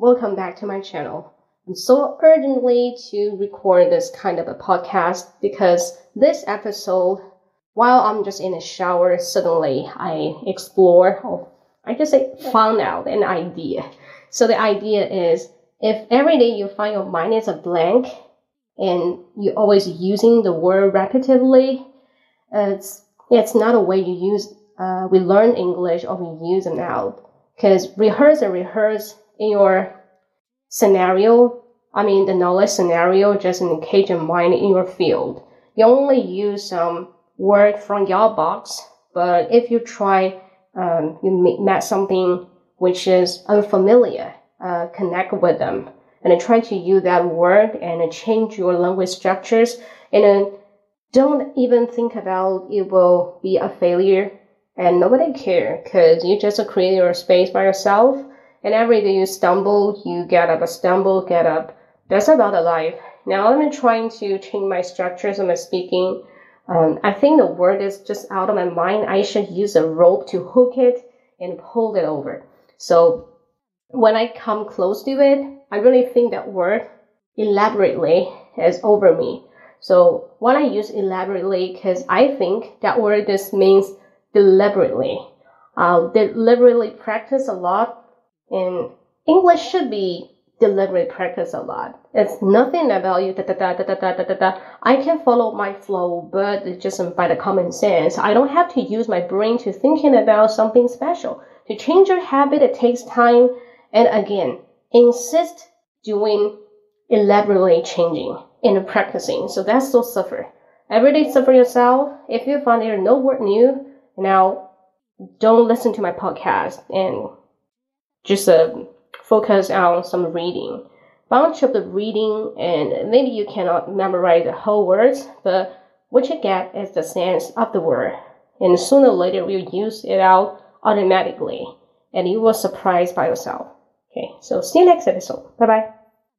welcome back to my channel. I'm so urgently to record this kind of a podcast because this episode, while I'm just in a shower, suddenly I explore, or I just say found out an idea. So the idea is if every day you find your mind is a blank and you're always using the word repetitively, it's it's not a way you use uh, we learn English or we use them out because rehearse and rehearse in your scenario, I mean the knowledge scenario, just engage your mind in your field. You only use some word from your box, but if you try, um, you met something which is unfamiliar, uh, connect with them and try to use that word and change your language structures and don't even think about it will be a failure and nobody care because you just create your space by yourself. And every day you stumble, you get up, stumble, get up. That's about the life. Now I'm trying to change my structures of my speaking. Um, I think the word is just out of my mind. I should use a rope to hook it and pull it over. So when I come close to it, I really think that word elaborately is over me. So when I use elaborately, because I think that word just means deliberately. Uh, deliberately practice a lot, and English should be deliberate practice a lot. It's nothing about you da da da da da da da da. I can follow my flow, but just by the common sense. I don't have to use my brain to thinking about something special. To change your habit, it takes time, and again, insist doing elaborately changing and practicing. So that's so suffer. Every day suffer yourself. If you find there no word new, now, don't listen to my podcast and just uh, focus on some reading. Bunch of the reading, and maybe you cannot memorize the whole words, but what you get is the sense of the word. And sooner or later, you'll use it out automatically, and you will surprise by yourself. Okay, so see you next episode. Bye bye.